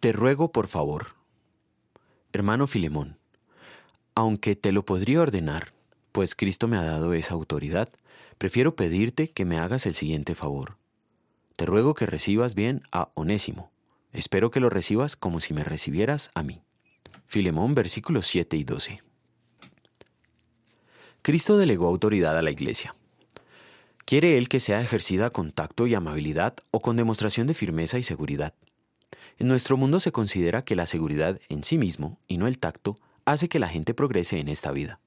Te ruego por favor, hermano Filemón, aunque te lo podría ordenar, pues Cristo me ha dado esa autoridad, prefiero pedirte que me hagas el siguiente favor. Te ruego que recibas bien a Onésimo. Espero que lo recibas como si me recibieras a mí. Filemón versículos 7 y 12. Cristo delegó autoridad a la Iglesia. Quiere Él que sea ejercida con tacto y amabilidad o con demostración de firmeza y seguridad. En nuestro mundo se considera que la seguridad en sí mismo, y no el tacto, hace que la gente progrese en esta vida.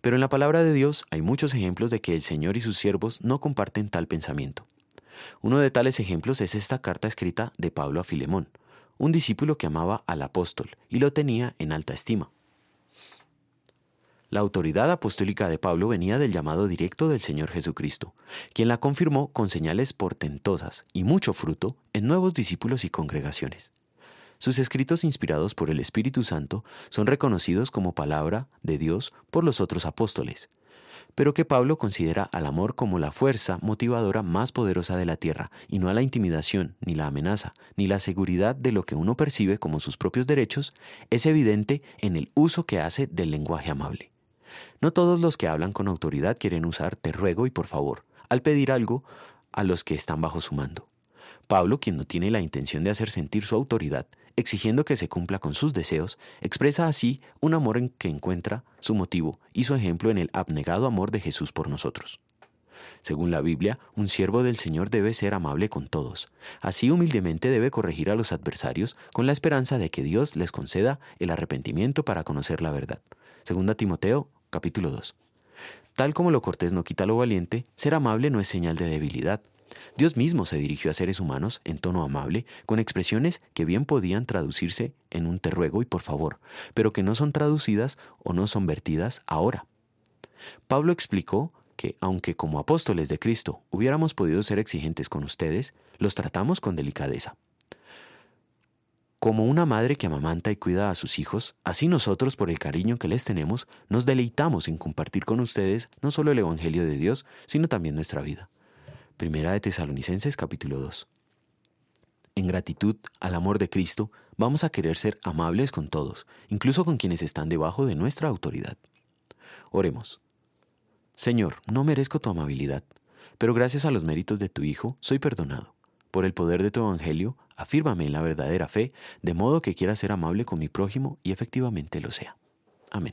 Pero en la palabra de Dios hay muchos ejemplos de que el Señor y sus siervos no comparten tal pensamiento. Uno de tales ejemplos es esta carta escrita de Pablo a Filemón, un discípulo que amaba al apóstol y lo tenía en alta estima. La autoridad apostólica de Pablo venía del llamado directo del Señor Jesucristo, quien la confirmó con señales portentosas y mucho fruto en nuevos discípulos y congregaciones. Sus escritos inspirados por el Espíritu Santo son reconocidos como palabra de Dios por los otros apóstoles, pero que Pablo considera al amor como la fuerza motivadora más poderosa de la tierra, y no a la intimidación, ni la amenaza, ni la seguridad de lo que uno percibe como sus propios derechos, es evidente en el uso que hace del lenguaje amable. No todos los que hablan con autoridad quieren usar te ruego y por favor al pedir algo a los que están bajo su mando. Pablo, quien no tiene la intención de hacer sentir su autoridad, exigiendo que se cumpla con sus deseos, expresa así un amor en que encuentra su motivo y su ejemplo en el abnegado amor de Jesús por nosotros. Según la Biblia, un siervo del Señor debe ser amable con todos. Así humildemente debe corregir a los adversarios con la esperanza de que Dios les conceda el arrepentimiento para conocer la verdad. Segunda Timoteo capítulo 2. Tal como lo cortés no quita lo valiente, ser amable no es señal de debilidad. Dios mismo se dirigió a seres humanos en tono amable, con expresiones que bien podían traducirse en un te ruego y por favor, pero que no son traducidas o no son vertidas ahora. Pablo explicó que, aunque como apóstoles de Cristo hubiéramos podido ser exigentes con ustedes, los tratamos con delicadeza. Como una madre que amamanta y cuida a sus hijos, así nosotros, por el cariño que les tenemos, nos deleitamos en compartir con ustedes no solo el Evangelio de Dios, sino también nuestra vida. Primera de Tesalonicenses capítulo 2. En gratitud al amor de Cristo, vamos a querer ser amables con todos, incluso con quienes están debajo de nuestra autoridad. Oremos. Señor, no merezco tu amabilidad, pero gracias a los méritos de tu Hijo soy perdonado. Por el poder de tu Evangelio, afírmame en la verdadera fe, de modo que quiera ser amable con mi prójimo y efectivamente lo sea. Amén.